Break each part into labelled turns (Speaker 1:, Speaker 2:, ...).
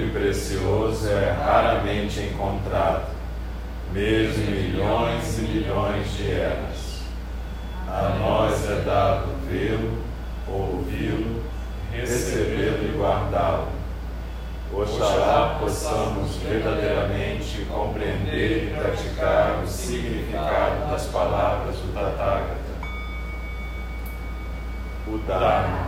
Speaker 1: e precioso, é raramente encontrado, mesmo milhões e milhões de eras. A nós é dado vê-lo, ouvi-lo, recebê-lo e guardá-lo. Oxalá possamos verdadeiramente compreender e praticar o significado das palavras do Tathagata. O Dharma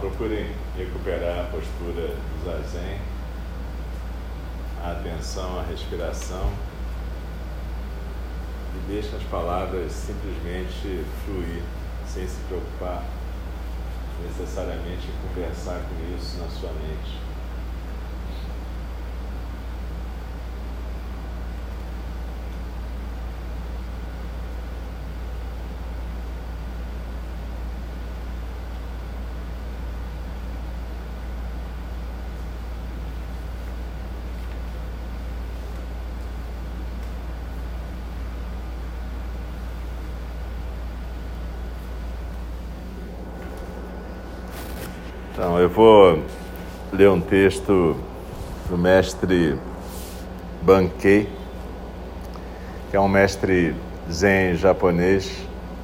Speaker 1: procurem recuperar a postura do zazen, a atenção, a respiração e deixem as palavras simplesmente fluir, sem se preocupar necessariamente em conversar com isso na sua mente. Então, eu vou ler um texto do mestre Bankei, que é um mestre zen japonês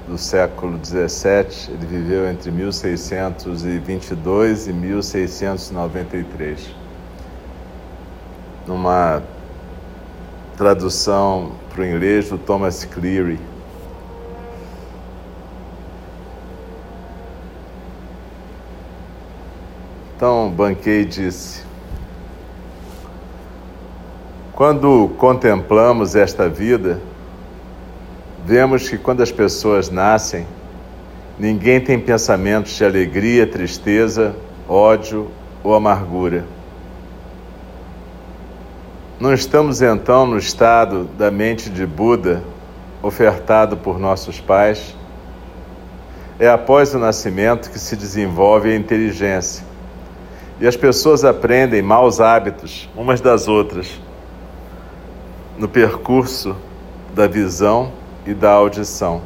Speaker 1: do século XVII. Ele viveu entre 1622 e 1693. Numa tradução para o inglês do Thomas Cleary. Então, Banquei disse: Quando contemplamos esta vida, vemos que quando as pessoas nascem, ninguém tem pensamentos de alegria, tristeza, ódio ou amargura. Não estamos então no estado da mente de Buda ofertado por nossos pais? É após o nascimento que se desenvolve a inteligência e as pessoas aprendem maus hábitos umas das outras no percurso da visão e da audição.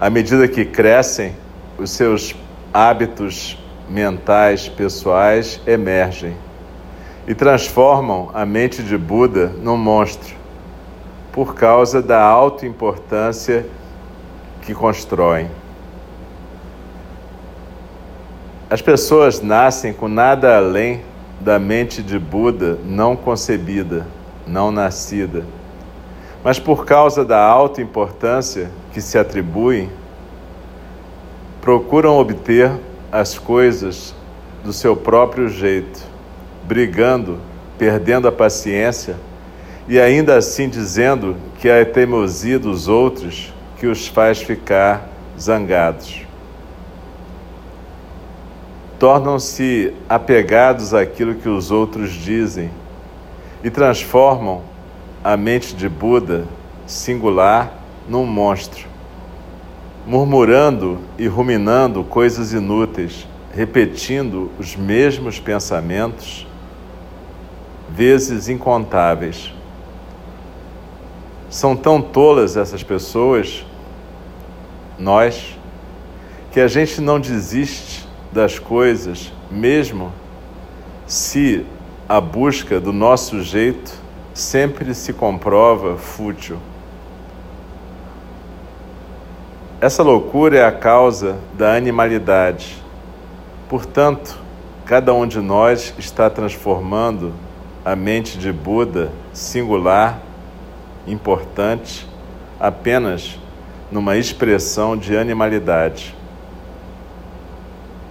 Speaker 1: À medida que crescem, os seus hábitos mentais pessoais emergem e transformam a mente de Buda num monstro, por causa da autoimportância que constroem. As pessoas nascem com nada além da mente de Buda não concebida, não nascida. Mas por causa da alta importância que se atribuem, procuram obter as coisas do seu próprio jeito, brigando, perdendo a paciência e ainda assim dizendo que é a teimosia dos outros que os faz ficar zangados tornam-se apegados àquilo que os outros dizem e transformam a mente de Buda singular num monstro, murmurando e ruminando coisas inúteis, repetindo os mesmos pensamentos vezes incontáveis. São tão tolas essas pessoas, nós, que a gente não desiste das coisas, mesmo se a busca do nosso jeito sempre se comprova fútil. Essa loucura é a causa da animalidade, Portanto, cada um de nós está transformando a mente de Buda singular, importante, apenas numa expressão de animalidade.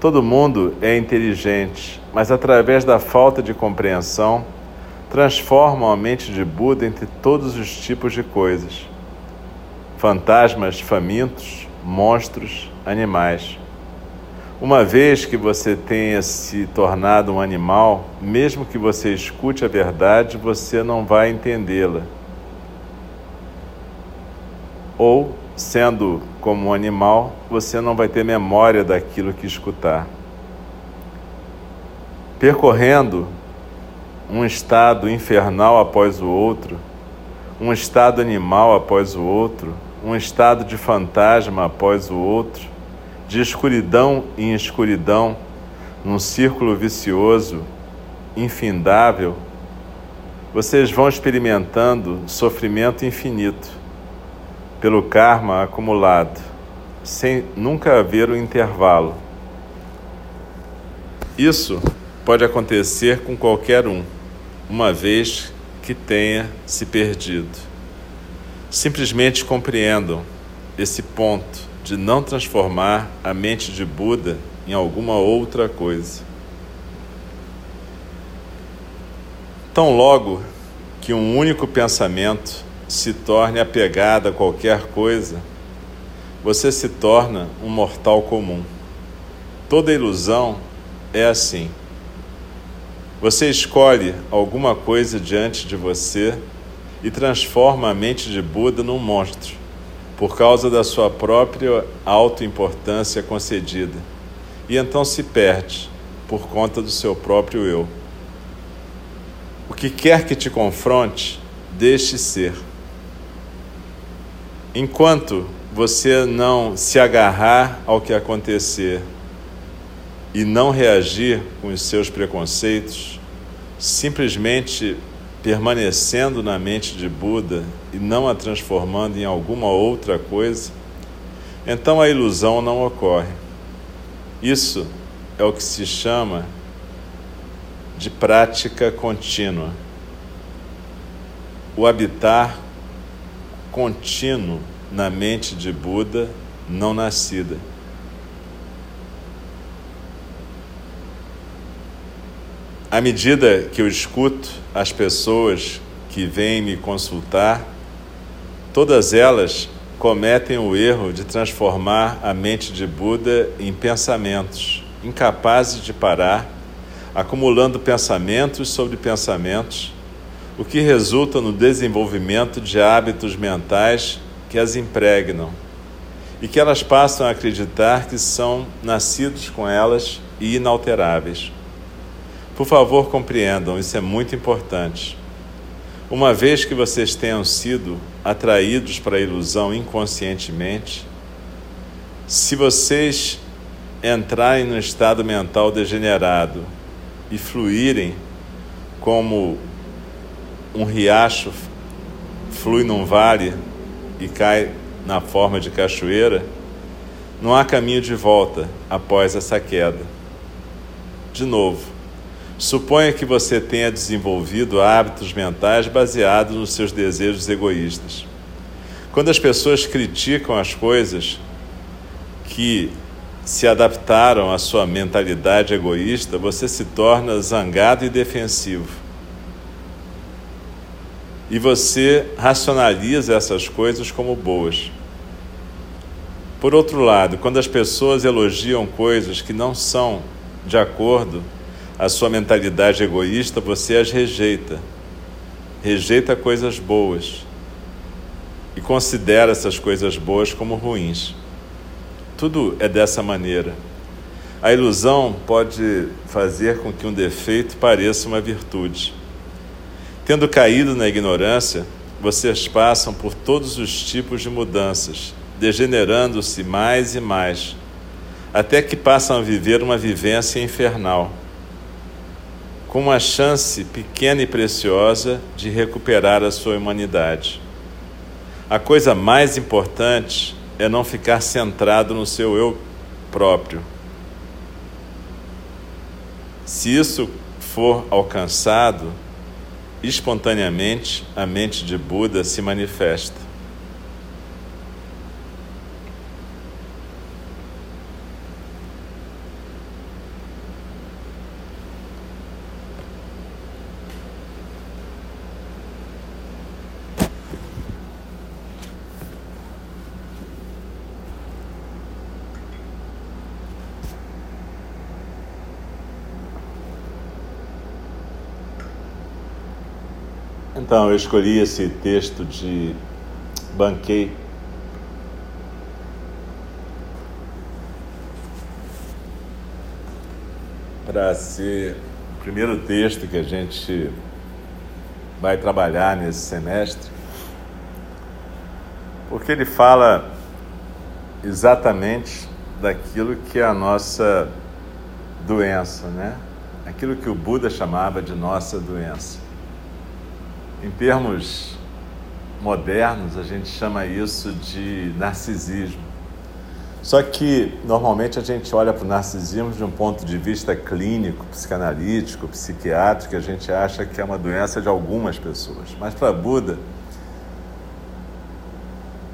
Speaker 1: Todo mundo é inteligente, mas através da falta de compreensão, transformam a mente de Buda entre todos os tipos de coisas: fantasmas famintos, monstros, animais. Uma vez que você tenha se tornado um animal, mesmo que você escute a verdade, você não vai entendê-la. Ou, sendo como um animal, você não vai ter memória daquilo que escutar. Percorrendo um estado infernal após o outro, um estado animal após o outro, um estado de fantasma após o outro, de escuridão em escuridão, num círculo vicioso, infindável, vocês vão experimentando sofrimento infinito pelo karma acumulado, sem nunca haver um intervalo. Isso pode acontecer com qualquer um, uma vez que tenha se perdido. Simplesmente compreendam esse ponto de não transformar a mente de Buda em alguma outra coisa. Tão logo que um único pensamento se torne apegado a qualquer coisa, você se torna um mortal comum. Toda ilusão é assim. Você escolhe alguma coisa diante de você e transforma a mente de Buda num monstro por causa da sua própria autoimportância concedida, e então se perde por conta do seu próprio eu. O que quer que te confronte, deixe ser. Enquanto você não se agarrar ao que acontecer e não reagir com os seus preconceitos, simplesmente permanecendo na mente de Buda e não a transformando em alguma outra coisa, então a ilusão não ocorre. Isso é o que se chama de prática contínua. O habitar contínuo na mente de Buda não nascida. À medida que eu escuto as pessoas que vêm me consultar, todas elas cometem o erro de transformar a mente de Buda em pensamentos, incapazes de parar, acumulando pensamentos sobre pensamentos, o que resulta no desenvolvimento de hábitos mentais que as impregnam e que elas passam a acreditar que são nascidos com elas e inalteráveis. Por favor, compreendam, isso é muito importante. Uma vez que vocês tenham sido atraídos para a ilusão inconscientemente, se vocês entrarem no estado mental degenerado e fluírem como um riacho flui num vale e cai na forma de cachoeira, não há caminho de volta após essa queda. De novo, Suponha que você tenha desenvolvido hábitos mentais baseados nos seus desejos egoístas. Quando as pessoas criticam as coisas que se adaptaram à sua mentalidade egoísta, você se torna zangado e defensivo. E você racionaliza essas coisas como boas. Por outro lado, quando as pessoas elogiam coisas que não são de acordo a sua mentalidade egoísta, você as rejeita. Rejeita coisas boas e considera essas coisas boas como ruins. Tudo é dessa maneira. A ilusão pode fazer com que um defeito pareça uma virtude. Tendo caído na ignorância, vocês passam por todos os tipos de mudanças, degenerando-se mais e mais, até que passam a viver uma vivência infernal com uma chance pequena e preciosa de recuperar a sua humanidade. A coisa mais importante é não ficar centrado no seu eu próprio. Se isso for alcançado, espontaneamente a mente de Buda se manifesta. Então, eu escolhi esse texto de Banquei. Para ser o primeiro texto que a gente vai trabalhar nesse semestre, porque ele fala exatamente daquilo que é a nossa doença, né? Aquilo que o Buda chamava de nossa doença. Em termos modernos, a gente chama isso de narcisismo. Só que normalmente a gente olha para o narcisismo de um ponto de vista clínico, psicanalítico, psiquiátrico, a gente acha que é uma doença de algumas pessoas. Mas para Buda,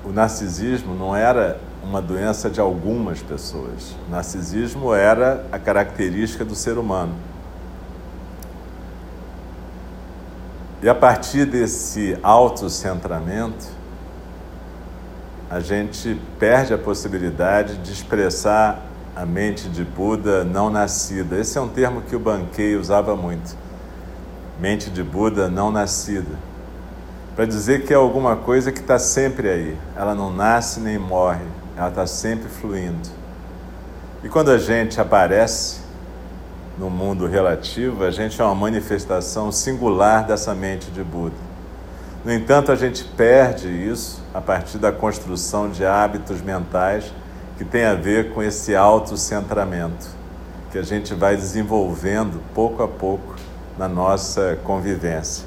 Speaker 1: o narcisismo não era uma doença de algumas pessoas. O narcisismo era a característica do ser humano. E a partir desse autocentramento, a gente perde a possibilidade de expressar a mente de Buda não nascida. Esse é um termo que o Banquei usava muito. Mente de Buda não nascida. Para dizer que é alguma coisa que está sempre aí. Ela não nasce nem morre, ela está sempre fluindo. E quando a gente aparece, no mundo relativo, a gente é uma manifestação singular dessa mente de Buda. No entanto, a gente perde isso a partir da construção de hábitos mentais que tem a ver com esse autocentramento que a gente vai desenvolvendo pouco a pouco na nossa convivência.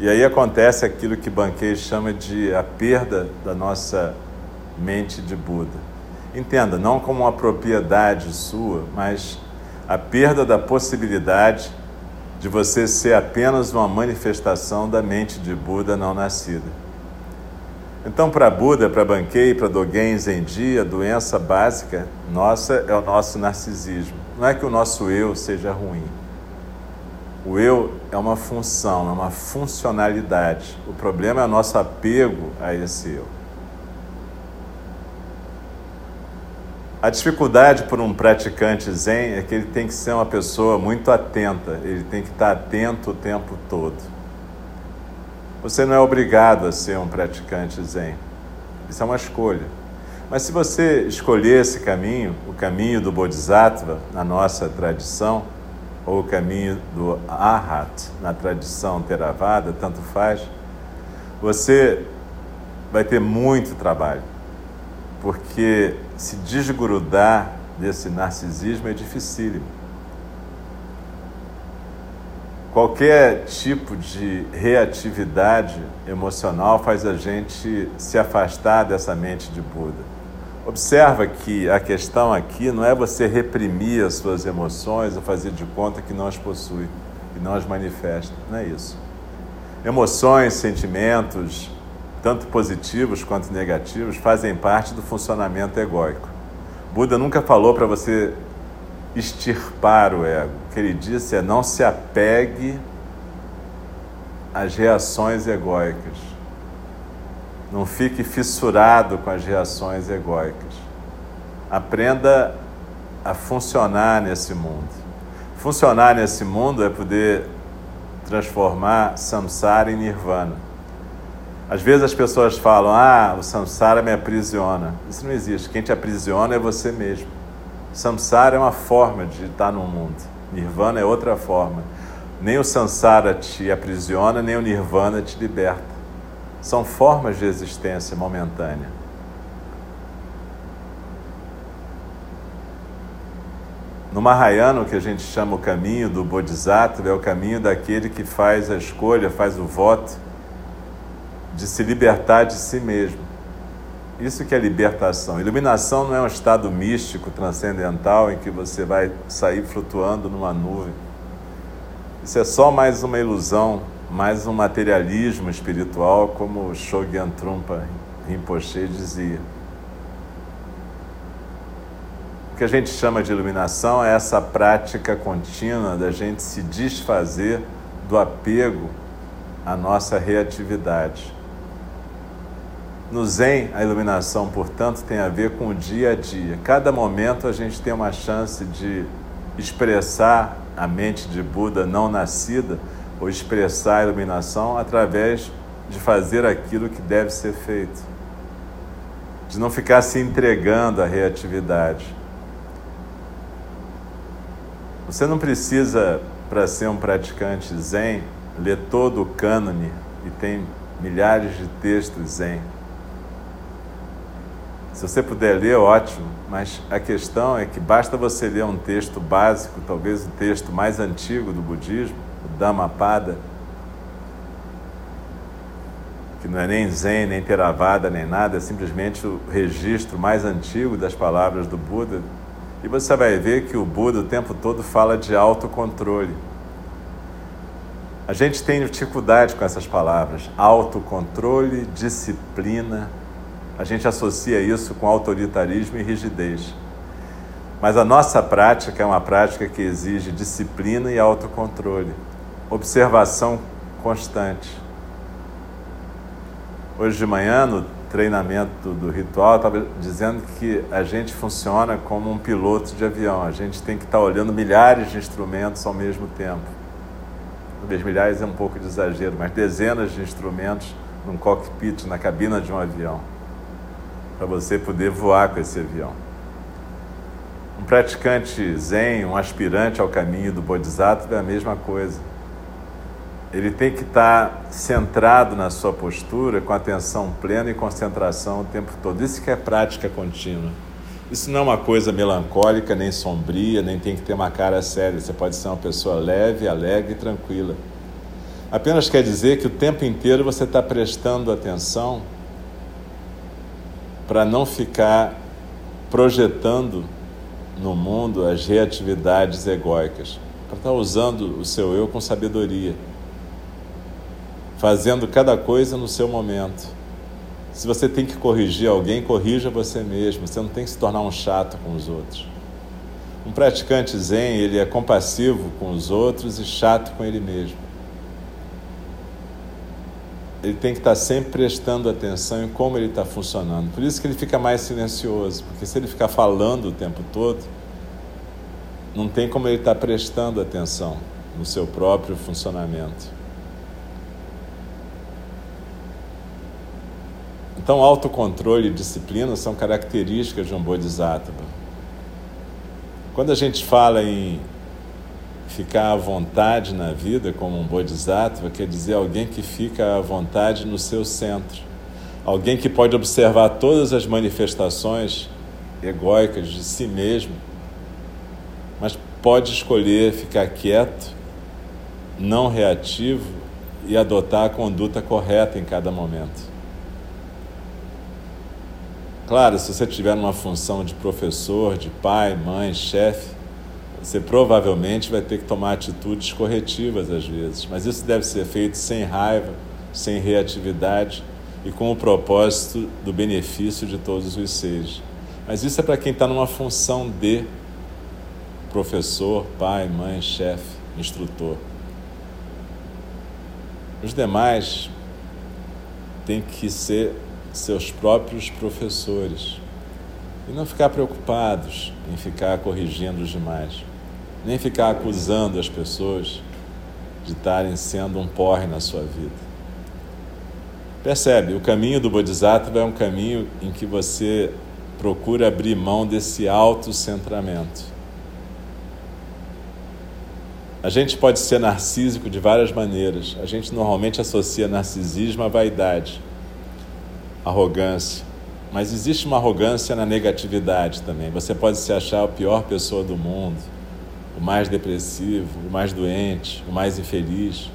Speaker 1: E aí acontece aquilo que Banquei chama de a perda da nossa mente de Buda. Entenda, não como uma propriedade sua, mas a perda da possibilidade de você ser apenas uma manifestação da mente de Buda não nascida. Então, para Buda, para Banquei, para Dogen Zenji, a doença básica nossa é o nosso narcisismo. Não é que o nosso eu seja ruim. O eu é uma função, é uma funcionalidade. O problema é o nosso apego a esse eu. A dificuldade por um praticante zen é que ele tem que ser uma pessoa muito atenta, ele tem que estar atento o tempo todo. Você não é obrigado a ser um praticante zen, isso é uma escolha. Mas se você escolher esse caminho, o caminho do Bodhisattva na nossa tradição, ou o caminho do Arhat na tradição Theravada, tanto faz, você vai ter muito trabalho porque se desgrudar desse narcisismo é dificílimo. Qualquer tipo de reatividade emocional faz a gente se afastar dessa mente de Buda. Observa que a questão aqui não é você reprimir as suas emoções ou fazer de conta que não as possui, que não as manifesta. Não é isso. Emoções, sentimentos, tanto positivos quanto negativos, fazem parte do funcionamento egóico. Buda nunca falou para você extirpar o ego. O que ele disse é não se apegue às reações egóicas. Não fique fissurado com as reações egóicas. Aprenda a funcionar nesse mundo. Funcionar nesse mundo é poder transformar samsara em nirvana. Às vezes as pessoas falam: ah, o samsara me aprisiona. Isso não existe. Quem te aprisiona é você mesmo. Samsara é uma forma de estar no mundo. Nirvana é outra forma. Nem o samsara te aprisiona, nem o nirvana te liberta. São formas de existência momentânea. No Mahayana, o que a gente chama o caminho do Bodhisattva é o caminho daquele que faz a escolha, faz o voto de se libertar de si mesmo. Isso que é libertação. Iluminação não é um estado místico, transcendental, em que você vai sair flutuando numa nuvem. Isso é só mais uma ilusão, mais um materialismo espiritual, como Shogyan Trungpa Rinpoche dizia. O que a gente chama de iluminação é essa prática contínua da gente se desfazer do apego à nossa reatividade. No Zen, a iluminação, portanto, tem a ver com o dia a dia. Cada momento a gente tem uma chance de expressar a mente de Buda não nascida ou expressar a iluminação através de fazer aquilo que deve ser feito, de não ficar se entregando à reatividade. Você não precisa, para ser um praticante Zen, ler todo o cânone e tem milhares de textos Zen. Se você puder ler, ótimo, mas a questão é que basta você ler um texto básico, talvez o texto mais antigo do budismo, o Dhammapada, que não é nem Zen, nem Theravada, nem nada, é simplesmente o registro mais antigo das palavras do Buda. E você vai ver que o Buda o tempo todo fala de autocontrole. A gente tem dificuldade com essas palavras: autocontrole, disciplina, a gente associa isso com autoritarismo e rigidez. Mas a nossa prática é uma prática que exige disciplina e autocontrole, observação constante. Hoje de manhã, no treinamento do ritual, estava dizendo que a gente funciona como um piloto de avião. A gente tem que estar olhando milhares de instrumentos ao mesmo tempo. Talvez milhares é um pouco de exagero, mas dezenas de instrumentos num cockpit, na cabina de um avião para você poder voar com esse avião. Um praticante zen, um aspirante ao caminho do Bodhisattva é a mesma coisa. Ele tem que estar centrado na sua postura, com atenção plena e concentração o tempo todo. Isso que é prática contínua. Isso não é uma coisa melancólica, nem sombria, nem tem que ter uma cara séria. Você pode ser uma pessoa leve, alegre e tranquila. Apenas quer dizer que o tempo inteiro você está prestando atenção para não ficar projetando no mundo as reatividades egóicas, para estar tá usando o seu eu com sabedoria, fazendo cada coisa no seu momento. Se você tem que corrigir alguém, corrija você mesmo, você não tem que se tornar um chato com os outros. Um praticante zen, ele é compassivo com os outros e chato com ele mesmo ele tem que estar sempre prestando atenção em como ele está funcionando. Por isso que ele fica mais silencioso, porque se ele ficar falando o tempo todo, não tem como ele estar prestando atenção no seu próprio funcionamento. Então, autocontrole e disciplina são características de um Bodhisattva. Quando a gente fala em ficar à vontade na vida, como um bodhisattva, quer dizer alguém que fica à vontade no seu centro. Alguém que pode observar todas as manifestações egóicas de si mesmo, mas pode escolher ficar quieto, não reativo e adotar a conduta correta em cada momento. Claro, se você tiver uma função de professor, de pai, mãe, chefe, você provavelmente vai ter que tomar atitudes corretivas às vezes, mas isso deve ser feito sem raiva, sem reatividade e com o propósito do benefício de todos os seres. Mas isso é para quem está numa função de professor, pai, mãe, chefe, instrutor. Os demais têm que ser seus próprios professores e não ficar preocupados em ficar corrigindo os demais nem ficar acusando as pessoas de estarem sendo um porre na sua vida. Percebe, o caminho do Bodhisattva é um caminho em que você procura abrir mão desse autocentramento. A gente pode ser narcísico de várias maneiras. A gente normalmente associa narcisismo à vaidade, arrogância. Mas existe uma arrogância na negatividade também. Você pode se achar a pior pessoa do mundo o mais depressivo, o mais doente, o mais infeliz.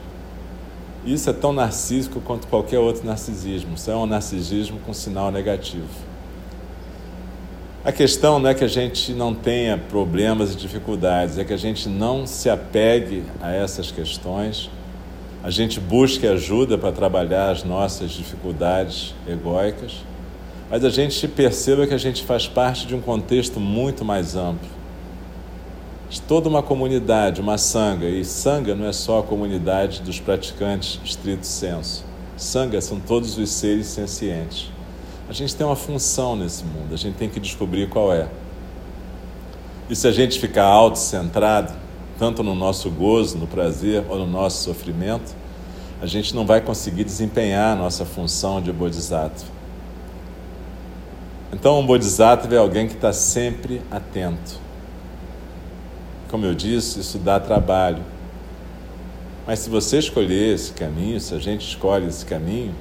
Speaker 1: Isso é tão narcísico quanto qualquer outro narcisismo. Isso é um narcisismo com sinal negativo. A questão não é que a gente não tenha problemas e dificuldades, é que a gente não se apegue a essas questões, a gente busque ajuda para trabalhar as nossas dificuldades egóicas, mas a gente perceba que a gente faz parte de um contexto muito mais amplo. De toda uma comunidade, uma sanga, e sanga não é só a comunidade dos praticantes estrito senso. Sanga são todos os seres sencientes. A gente tem uma função nesse mundo, a gente tem que descobrir qual é. E se a gente ficar autocentrado, tanto no nosso gozo, no prazer ou no nosso sofrimento, a gente não vai conseguir desempenhar a nossa função de bodhisattva. Então, um bodhisattva é alguém que está sempre atento. Como eu disse, isso dá trabalho. Mas se você escolher esse caminho, se a gente escolhe esse caminho,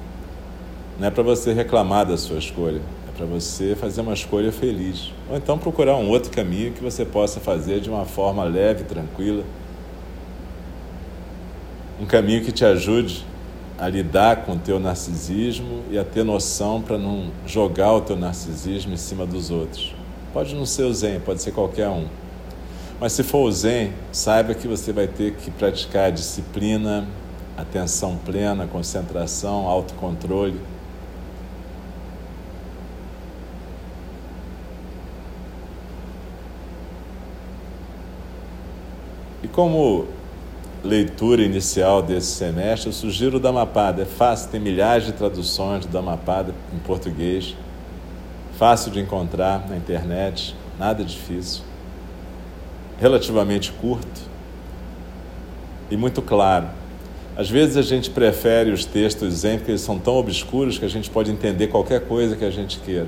Speaker 1: não é para você reclamar da sua escolha, é para você fazer uma escolha feliz. Ou então procurar um outro caminho que você possa fazer de uma forma leve, tranquila. Um caminho que te ajude a lidar com o teu narcisismo e a ter noção para não jogar o teu narcisismo em cima dos outros. Pode não ser o Zen, pode ser qualquer um. Mas se for o Zen, saiba que você vai ter que praticar disciplina, atenção plena, concentração, autocontrole como leitura inicial desse semestre, eu sugiro o Dhammapada. É fácil, tem milhares de traduções do Dhammapada em português. Fácil de encontrar na internet, nada difícil. Relativamente curto e muito claro. Às vezes a gente prefere os textos zen porque eles são tão obscuros que a gente pode entender qualquer coisa que a gente queira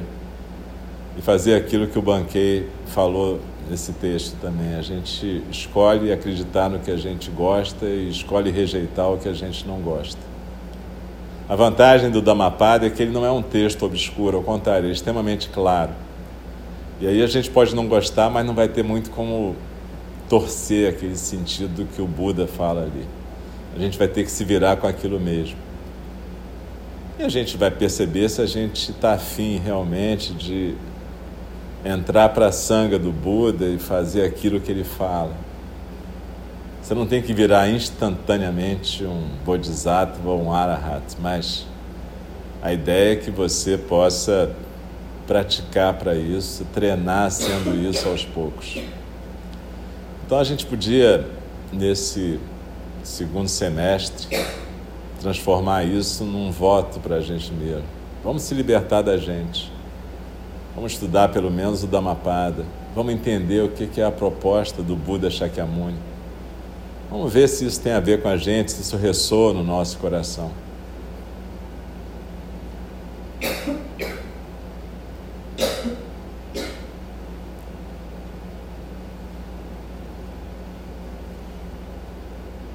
Speaker 1: e fazer aquilo que o Banquei falou nesse texto também. A gente escolhe acreditar no que a gente gosta e escolhe rejeitar o que a gente não gosta. A vantagem do Dhammapada é que ele não é um texto obscuro, ao contrário, é extremamente claro. E aí a gente pode não gostar, mas não vai ter muito como torcer aquele sentido que o Buda fala ali. A gente vai ter que se virar com aquilo mesmo. E a gente vai perceber se a gente está afim realmente de entrar para a sanga do Buda e fazer aquilo que ele fala. Você não tem que virar instantaneamente um bodhisattva ou um arahat, mas a ideia é que você possa praticar para isso, treinar sendo isso aos poucos. Então a gente podia, nesse segundo semestre, transformar isso num voto para a gente mesmo. Vamos se libertar da gente. Vamos estudar pelo menos o Dhammapada. Vamos entender o que é a proposta do Buda Shakyamuni. Vamos ver se isso tem a ver com a gente, se isso ressoa no nosso coração.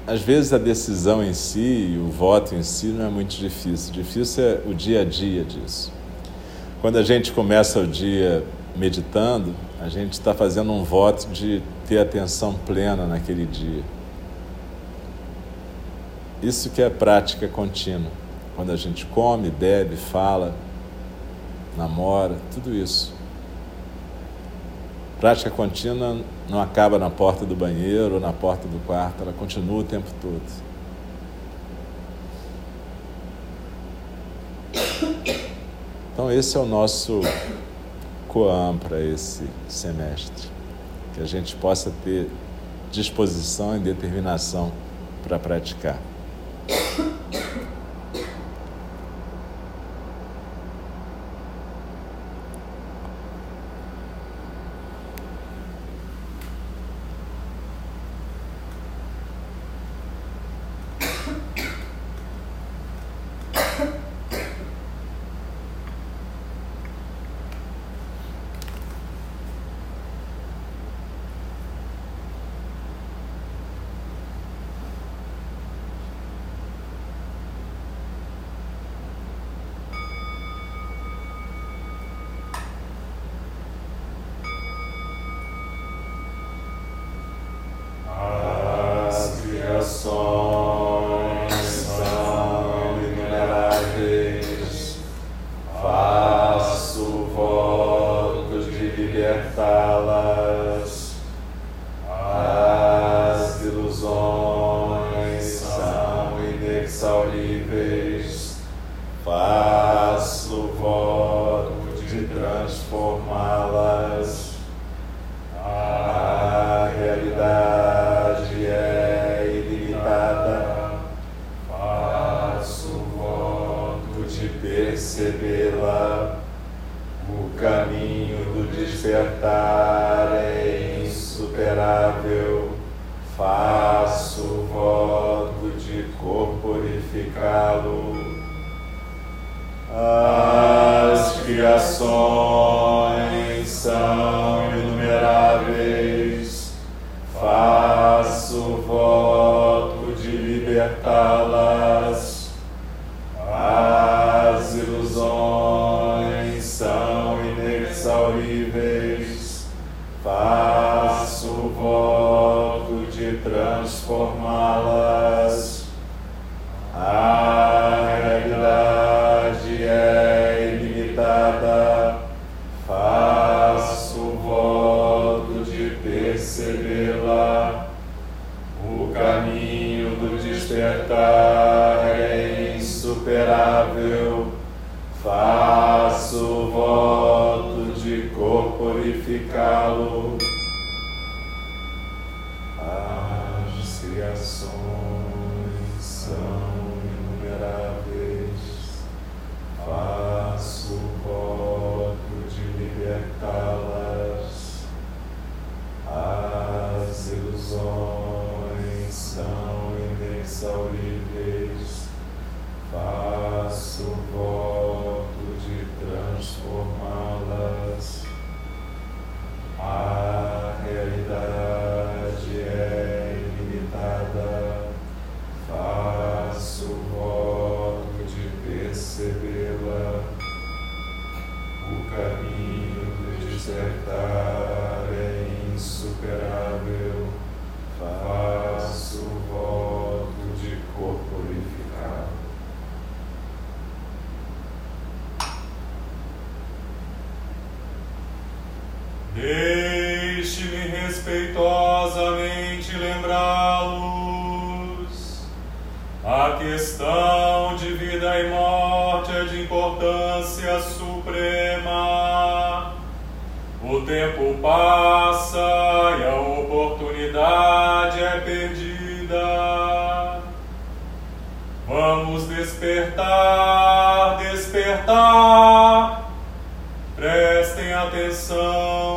Speaker 1: Às vezes a decisão em si o voto em si não é muito difícil. Difícil é o dia a dia disso. Quando a gente começa o dia meditando, a gente está fazendo um voto de ter atenção plena naquele dia. Isso que é prática contínua. Quando a gente come, bebe, fala, namora, tudo isso. Prática contínua não acaba na porta do banheiro ou na porta do quarto, ela continua o tempo todo. Então, esse é o nosso Koan para esse semestre. Que a gente possa ter disposição e determinação para praticar. Faço voto de corporificá-lo. As criações são inumeráveis, faço voto de libertá-las. Corporificá-lo.
Speaker 2: Respeitosamente lembrá-los. A questão de vida e morte é de importância suprema. O tempo passa e a oportunidade é perdida. Vamos despertar, despertar. Prestem atenção.